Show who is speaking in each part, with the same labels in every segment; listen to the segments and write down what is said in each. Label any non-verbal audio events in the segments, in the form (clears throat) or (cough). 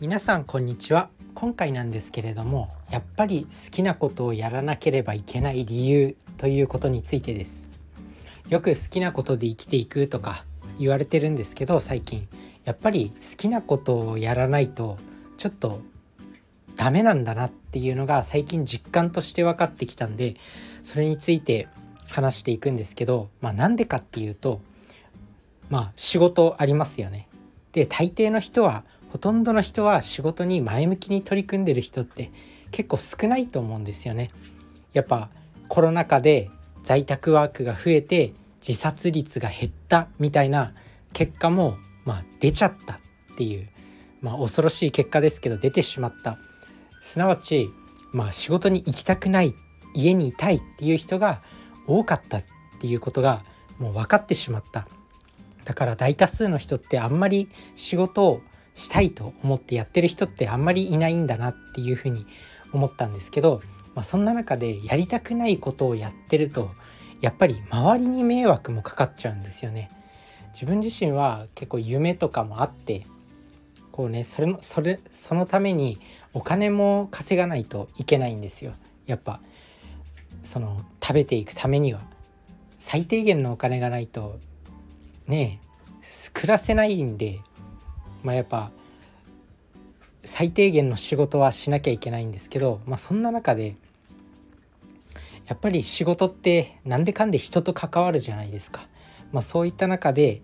Speaker 1: 皆さんこんにちは。今回なんですけれどもやっぱり好きなことをやらなければいけない理由ということについてです。よく好きなことで生きていくとか言われてるんですけど最近。やっぱり好きなことをやらないとちょっとダメなんだなっていうのが最近実感として分かってきたんでそれについて話していくんですけどまあなんでかっていうとまあ仕事ありますよね。で大抵の人はほとんどの人は仕事に前向きに取り組んでる人って結構少ないと思うんですよね。やっぱコロナ禍で在宅ワークが増えて自殺率が減ったみたいな結果もまあ出ちゃったっていうまあ恐ろしい結果ですけど出てしまったすなわちまあ仕事に行きたくない家にいたいっていう人が多かったっていうことがもう分かってしまっただから大多数の人ってあんまり仕事をしたいと思ってやってる人ってあんまりいないんだなっていうふうに思ったんですけど、まあ、そんな中でやりたくないことをやってるとやっぱり周りに迷惑もかかっちゃうんですよね。自分自身は結構夢とかもあってこうねそれもそれそのためにお金も稼がないといけないんですよやっぱその食べていくためには最低限のお金がないとね暮らせないんでまあ、やっぱ最低限の仕事はしなきゃいけないんですけど、まあ、そんな中でやっぱり仕事って何でかんで人と関わるじゃないですか。まあ、そういった中で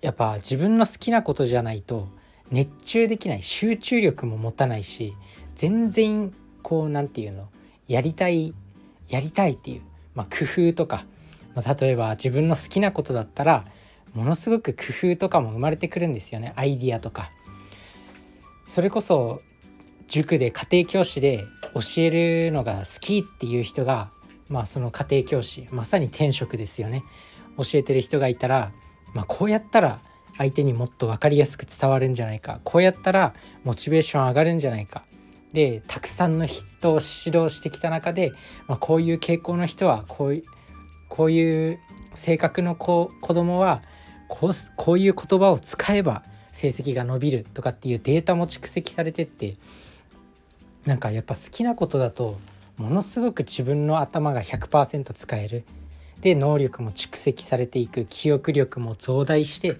Speaker 1: やっぱ自分の好きなことじゃないと熱中できない集中力も持たないし全然こう何て言うのやりたいやりたいっていう、まあ、工夫とか、まあ、例えば自分の好きなことだったらものすごく工夫とかも生まれてくるんですよね。アイディアとか。それこそ塾で家庭教師で教えるのが好きっていう人がまあその家庭教師まさに転職ですよね。教えてる人がいたら、まあ、こうやったら相手にもっと分かりやすく伝わるんじゃないか。こうやったらモチベーション上がるんじゃないか。でたくさんの人を指導してきた中で、まあ、こういう傾向の人はこういうこういう性格の子子供はこうこういう言葉を使えば成績が伸びるとかっていうデータも蓄積されてってなんかやっぱ好きなことだとものすごく自分の頭が100%使える。で能力も蓄積されていく。記憶力も増大して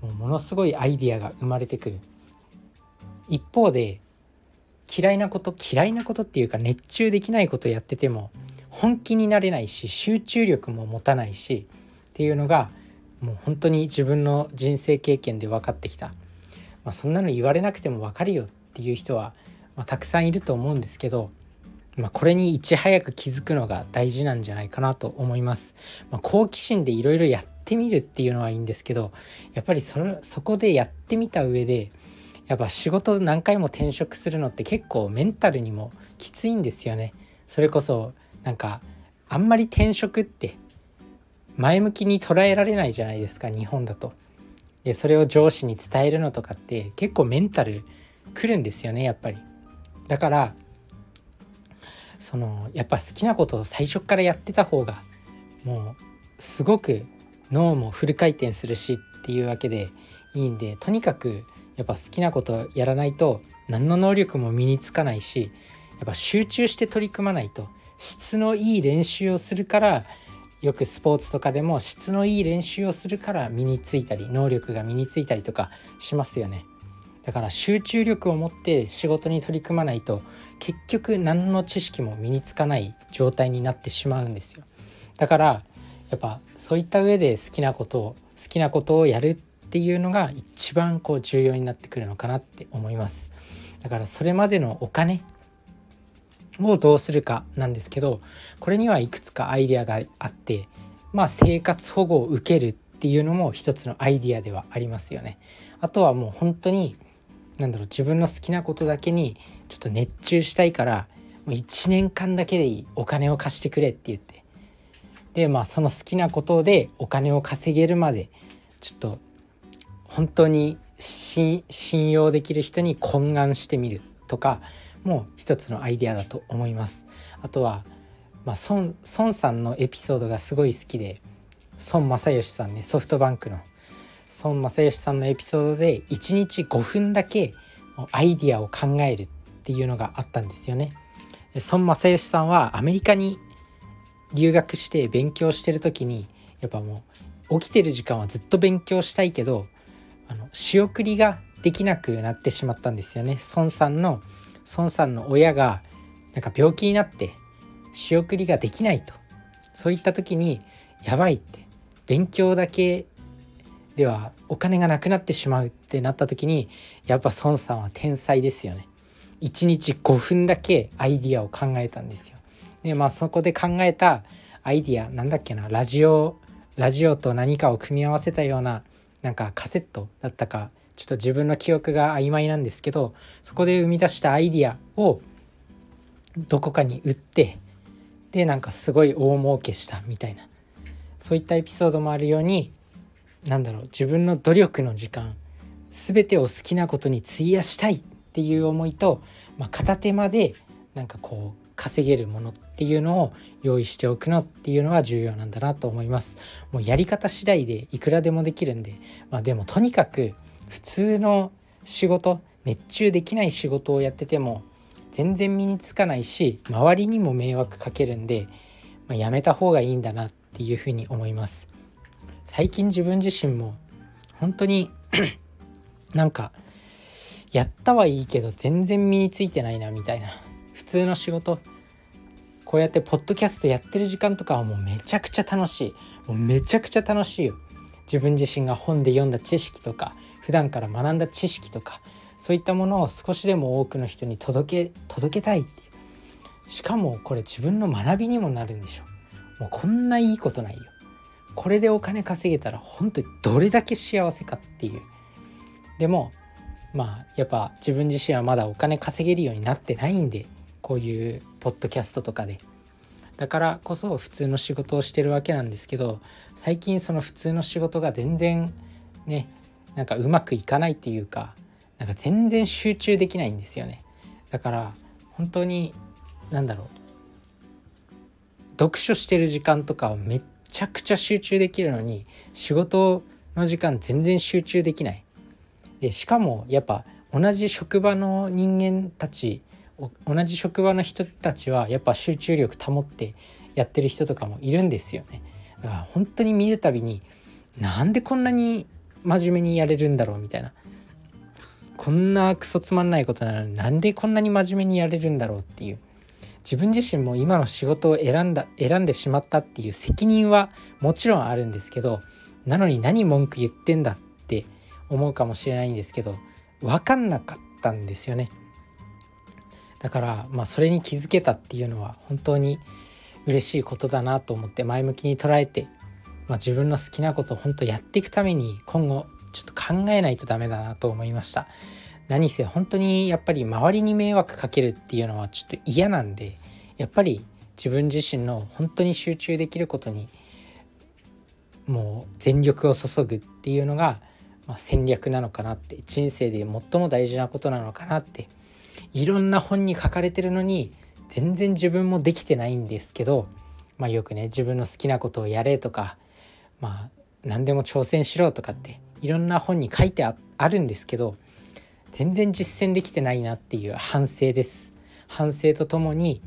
Speaker 1: もうものすごいアイディアが生まれてくる。一方で嫌いなこと嫌いなことっていうか熱中できないことやってても本気になれないし集中力も持たないしっていうのがもう本当に自分の人生経験で分かってきた、まあ、そんなの言われなくても分かるよっていう人は、まあ、たくさんいると思うんですけど、まあ、これにいち早く気づくのが大事なんじゃないかなと思います。まあ、好奇心でいろいろやってみるっていうのはいいんですけどやっぱりそれそこでやってみた上でやっぱ仕事何回も転職するのって結構メンタルにもきついんですよね。それこそなんかあんまり転職って前向きに捉えられないじゃないですか日本だと。でそれを上司に伝えるのとかって結構メンタルくるんですよねやっぱり。だからそのやっぱ好きなことを最初からやってた方がもうすごく脳もフル回転するしっていうわけでいいんでとにかくやっぱ好きなことやらないと何の能力も身につかないしやっぱ集中して取り組まないと質のいい練習をするからよくスポーツとかでも質のいい練習をするから身についたり能力が身についたりとかしますよね。だから集中力を持って仕事に取り組まないと結局何の知識も身につかない状態になってしまうんですよ。だからやっぱそういった上で好きなことを好きなことをやるっていうのが一番こう重要になってくるのかなって思います。だからそれまでのお金をどうするかなんですけどこれにはいくつかアイデアがあってまあ生活保護を受けるっていうのも一つのアイデアではありますよね。あとはもう本当に何だろう自分の好きなことだけにちょっと熱中したいからもう1年間だけでいいお金を貸してくれって言ってでまあその好きなことでお金を稼げるまでちょっと本当に信用できる人に懇願してみるとかも一つのアイデアだと思います。あとは、まあ、孫孫さんのエピソードがすごい好きで孫正義さんねソフトバンクの孫正義さんのエピソードで1日5分だけアイディアを考えるっていうのがあったんですよね。孫正義さんはアメリカに留学して勉強してる時にやっぱもう起きてる時間はずっと勉強したいけどあの仕送りができなくなってしまったんですよね。孫さんの孫さんの親がなんか病気になって仕送りができないとそういった時にやばいって勉強だけではお金がなくなってしまうってなった時にやっぱ孫さんは天才ですよね。1日5分だけアイディアを考えたんですよ。でまあそこで考えたアイディアなんだっけなラジオラジオと何かを組み合わせたようななんかカセットだったかちょっと自分の記憶が曖昧なんですけどそこで生み出したアイディアをどこかに売ってでなんかすごい大儲けしたみたいなそういったエピソードもあるようになんだろう自分の努力の時間全てを好きなことに費やしたいっていう思いと、まあ、片手間でなんかこう稼げるものっていうのを用意しておくのっていうのは重要なんだなと思います。もうやり方次第でいくらでもできるんで、まあ、でもとにかく普通の仕事熱中できない仕事をやってても全然身につかないし周りにも迷惑かけるんで、まあ、やめた方がいいんだなっていうふうに思います。最近自分自身も本当に (clears throat) なんかやったはいいけど全然身についてないなみたいな普通の仕事こうやってポッドキャストやってる時間とかはもうめちゃくちゃ楽しい。もうめちゃくちゃ楽しいよ。自分自身が本で読んだ知識とか普段から学んだ知識とかそういったものを少しでも多くの人に届け届けたいっていう。しかもこれ自分の学びにもなるんでしょもうこんないいことないよ。これでお金稼げたら本当にどれだけ幸せかっていう。でもまあやっぱ自分自身はまだお金稼げるようになってないんでこういうポッドキャストとかで。だからこそ普通の仕事をしてるわけなんですけど最近その普通の仕事が全然ねなんかうまくいかないっていうかなんか全然集中できないんですよね。だから本当に何だろう。読書してる時間とかめっちゃくちゃ集中できるのに仕事の時間全然集中できない。でしかもやっぱ同じ職場の人間たち同じ職場の人たちはやっぱ集中力保ってやってる人とかもいるんですよね。だから本当に見るたびになんでこんなに真面目にやれるんだろうみたいな。こんなクソつまんないことなのになんでこんなに真面目にやれるんだろうっていう。自分自身も今の仕事を選んだ選んでしまったっていう責任はもちろんあるんですけどなのに何文句言ってんだって思うかもしれないんですけど分かんなかったんですよね。だからまあそれに気づけたっていうのは本当に嬉しいことだなと思って前向きに捉えて、まあ、自分の好きなことを本当やっていくために今後ちょっと考えないとダメだなと思いました。何せ本当にやっぱり周りに迷惑かけるっていうのはちょっと嫌なんでやっぱり自分自身の本当に集中できることにもう全力を注ぐっていうのが、まあ、戦略なのかなって人生で最も大事なことなのかなっていろんな本に書かれてるのに全然自分もできてないんですけど、まあ、よくね自分の好きなことをやれとかまあ何でも挑戦しろとかっていろんな本に書いてあるんですけど全然実践できてないなっていう反省です。反省とともに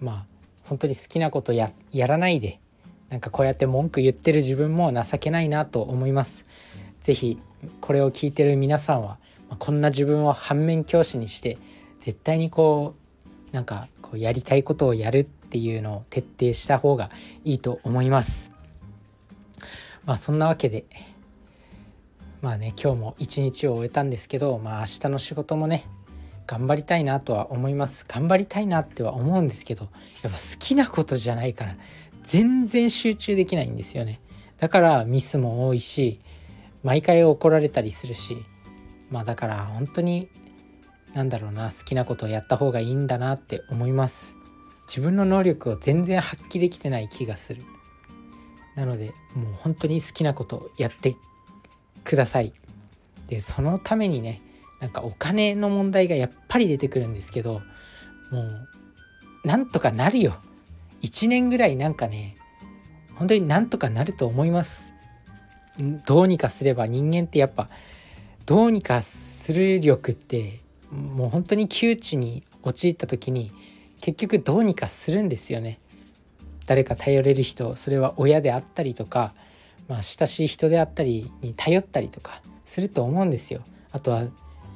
Speaker 1: まあ本当に好きなことややらないでなんかこうやって文句言ってる自分も情けないなと思います。是非これを聞いてる皆さんは、まあ、こんな自分を反面教師にして絶対にこうなんかこうやりたいことをやるっていうのを徹底した方がいいと思います。まあそんなわけで。まあね今日も一日を終えたんですけどまあ明日の仕事もね頑張りたいなとは思います。頑張りたいなっては思うんですけどやっぱ好きなことじゃないから全然集中できないんですよね。だからミスも多いし毎回怒られたりするしまあだから本当になんだろうな好きなことをやった方がいいんだなって思います。自分の能力を全然発揮できてない気がする。なのでもう本当に好きなことやってください。でそのためにねなんかお金の問題がやっぱり出てくるんですけどもうなんとかなるよ。1年ぐらいなんかね本当になんとかなると思います。どうにかすれば人間ってやっぱどうにかする力ってもう本当に窮地に陥った時に結局どうにかするんですよね。誰か頼れる人それは親であったりとか、まあ、親しい人であったりに頼ったりとかすると思うんですよ。あとは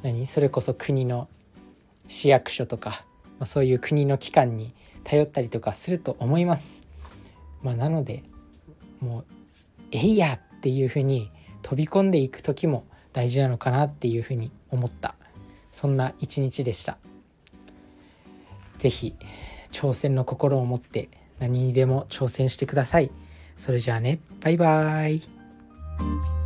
Speaker 1: 何？それこそ国の市役所とか、まあ、そういう国の機関に頼ったりとかすると思います。まあ、なのでもう「えいや!」っていうふうに飛び込んでいく時も大事なのかなっていうふうに思ったそんな一日でした。是非挑戦の心を持って何にでも挑戦してください。それじゃあねバイバーイ